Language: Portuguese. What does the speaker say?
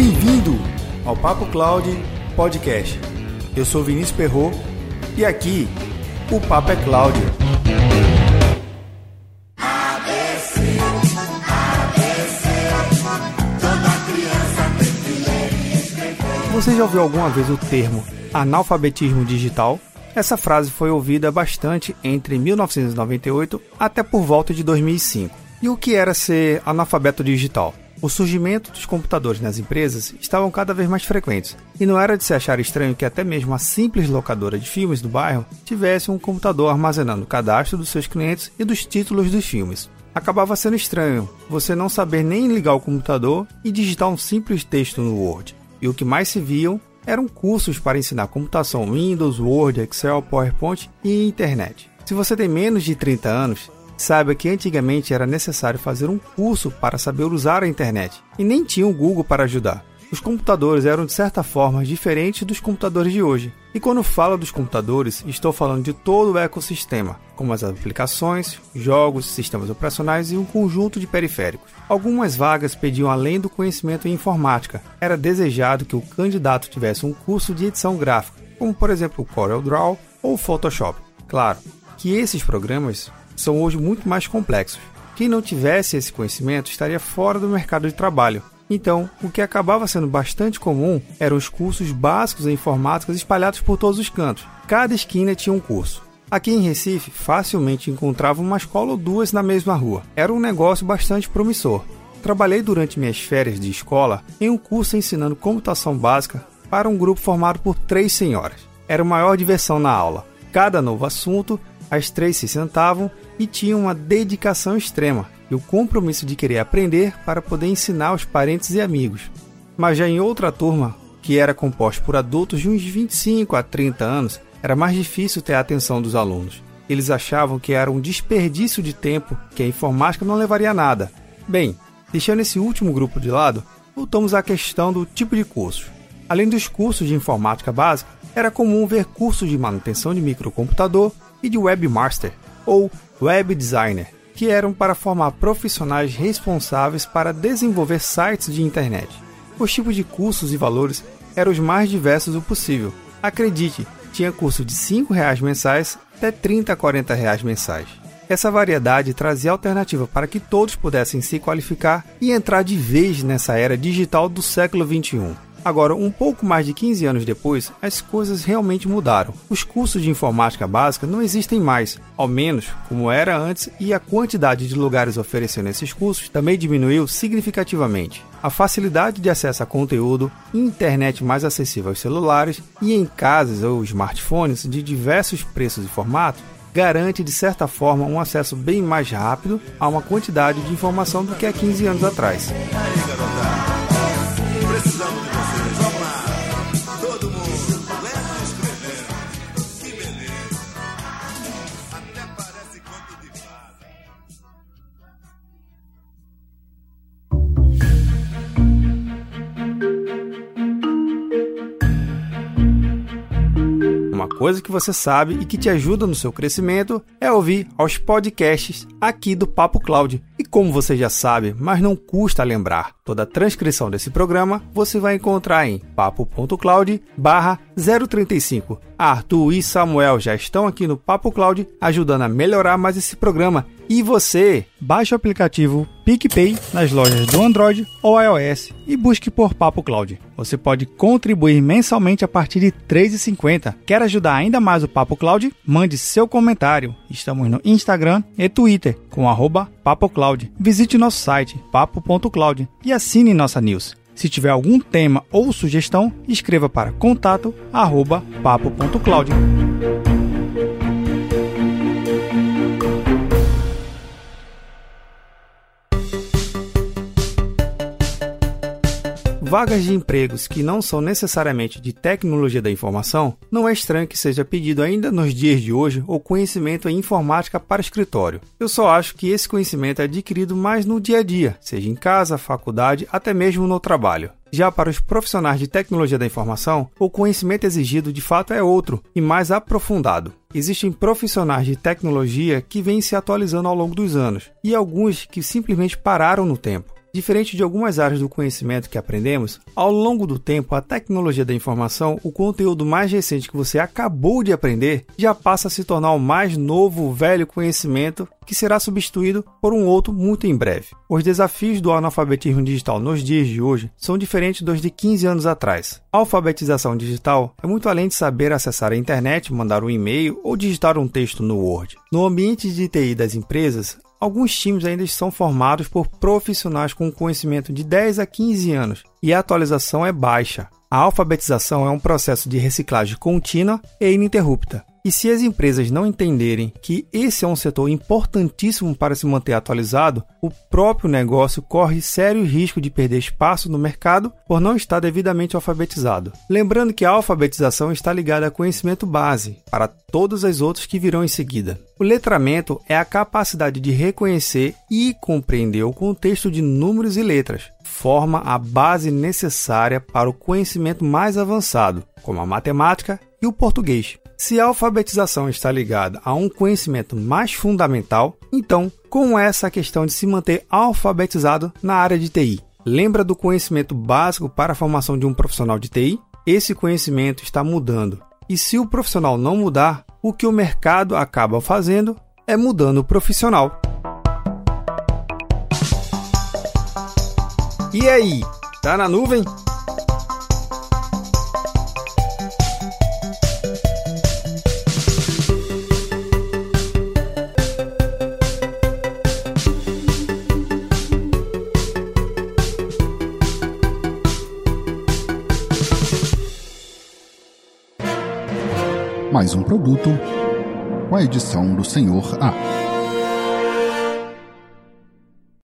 Bem-vindo ao Papo Cloud Podcast. Eu sou Vinícius Perro e aqui o Papo é Cloud. Você já ouviu alguma vez o termo analfabetismo digital? Essa frase foi ouvida bastante entre 1998 até por volta de 2005. E o que era ser analfabeto digital? O surgimento dos computadores nas empresas estavam cada vez mais frequentes, e não era de se achar estranho que até mesmo a simples locadora de filmes do bairro tivesse um computador armazenando o cadastro dos seus clientes e dos títulos dos filmes. Acabava sendo estranho você não saber nem ligar o computador e digitar um simples texto no Word. E o que mais se viam eram cursos para ensinar computação Windows, Word, Excel, PowerPoint e internet. Se você tem menos de 30 anos, Saiba que antigamente era necessário fazer um curso para saber usar a internet e nem tinha o Google para ajudar. Os computadores eram de certa forma diferentes dos computadores de hoje. E quando falo dos computadores, estou falando de todo o ecossistema, como as aplicações, jogos, sistemas operacionais e um conjunto de periféricos. Algumas vagas pediam além do conhecimento em informática. Era desejado que o candidato tivesse um curso de edição gráfica, como por exemplo o CorelDRAW ou o Photoshop. Claro que esses programas são hoje muito mais complexos. Quem não tivesse esse conhecimento estaria fora do mercado de trabalho. Então, o que acabava sendo bastante comum eram os cursos básicos em informática espalhados por todos os cantos. Cada esquina tinha um curso. Aqui em Recife, facilmente encontrava uma escola ou duas na mesma rua. Era um negócio bastante promissor. Trabalhei durante minhas férias de escola em um curso ensinando computação básica para um grupo formado por três senhoras. Era a maior diversão na aula. Cada novo assunto, as três se sentavam e tinham uma dedicação extrema e o compromisso de querer aprender para poder ensinar aos parentes e amigos. Mas já em outra turma, que era composta por adultos de uns 25 a 30 anos, era mais difícil ter a atenção dos alunos. Eles achavam que era um desperdício de tempo, que a informática não levaria a nada. Bem, deixando esse último grupo de lado, voltamos à questão do tipo de cursos. Além dos cursos de informática básica, era comum ver cursos de manutenção de microcomputador e de webmaster, ou web designer, que eram para formar profissionais responsáveis para desenvolver sites de internet. Os tipos de cursos e valores eram os mais diversos o possível. Acredite, tinha curso de 5 reais mensais até R$ 30 a 40 reais mensais. Essa variedade trazia alternativa para que todos pudessem se qualificar e entrar de vez nessa era digital do século XXI. Agora, um pouco mais de 15 anos depois, as coisas realmente mudaram. Os cursos de informática básica não existem mais, ao menos como era antes, e a quantidade de lugares oferecendo esses cursos também diminuiu significativamente. A facilidade de acesso a conteúdo, internet mais acessível aos celulares e em casas ou smartphones de diversos preços e formatos garante de certa forma um acesso bem mais rápido a uma quantidade de informação do que há 15 anos atrás. Coisa que você sabe e que te ajuda no seu crescimento é ouvir aos podcasts aqui do Papo Cloud. E como você já sabe, mas não custa lembrar, toda a transcrição desse programa você vai encontrar em papo.cloud barra 035. Arthur e Samuel já estão aqui no Papo Cloud ajudando a melhorar mais esse programa. E você, baixe o aplicativo PicPay nas lojas do Android ou iOS e busque por Papo Cloud. Você pode contribuir mensalmente a partir de R$ 3,50. Quer ajudar ainda mais o Papo Cloud? Mande seu comentário. Estamos no Instagram e Twitter com arroba PapoCloud. Visite nosso site papo.cloud e assine nossa news. Se tiver algum tema ou sugestão, escreva para contato@papo.cloud. vagas de empregos que não são necessariamente de tecnologia da informação, não é estranho que seja pedido ainda nos dias de hoje o conhecimento em informática para escritório. Eu só acho que esse conhecimento é adquirido mais no dia a dia, seja em casa, faculdade, até mesmo no trabalho. Já para os profissionais de tecnologia da informação, o conhecimento exigido de fato é outro e mais aprofundado. Existem profissionais de tecnologia que vêm se atualizando ao longo dos anos e alguns que simplesmente pararam no tempo. Diferente de algumas áreas do conhecimento que aprendemos, ao longo do tempo, a tecnologia da informação, o conteúdo mais recente que você acabou de aprender, já passa a se tornar o mais novo, velho conhecimento que será substituído por um outro muito em breve. Os desafios do analfabetismo digital nos dias de hoje são diferentes dos de 15 anos atrás. A alfabetização digital é muito além de saber acessar a internet, mandar um e-mail ou digitar um texto no Word. No ambiente de TI das empresas, Alguns times ainda são formados por profissionais com conhecimento de 10 a 15 anos e a atualização é baixa. A alfabetização é um processo de reciclagem contínua e ininterrupta. E se as empresas não entenderem que esse é um setor importantíssimo para se manter atualizado, o próprio negócio corre sério risco de perder espaço no mercado por não estar devidamente alfabetizado. Lembrando que a alfabetização está ligada a conhecimento base para todas as outras que virão em seguida. O letramento é a capacidade de reconhecer e compreender o contexto de números e letras, forma a base necessária para o conhecimento mais avançado, como a matemática e o português. Se a alfabetização está ligada a um conhecimento mais fundamental, então como é essa questão de se manter alfabetizado na área de TI? Lembra do conhecimento básico para a formação de um profissional de TI? Esse conhecimento está mudando. E se o profissional não mudar, o que o mercado acaba fazendo é mudando o profissional. E aí, tá na nuvem? mais um produto com a edição do Senhor A.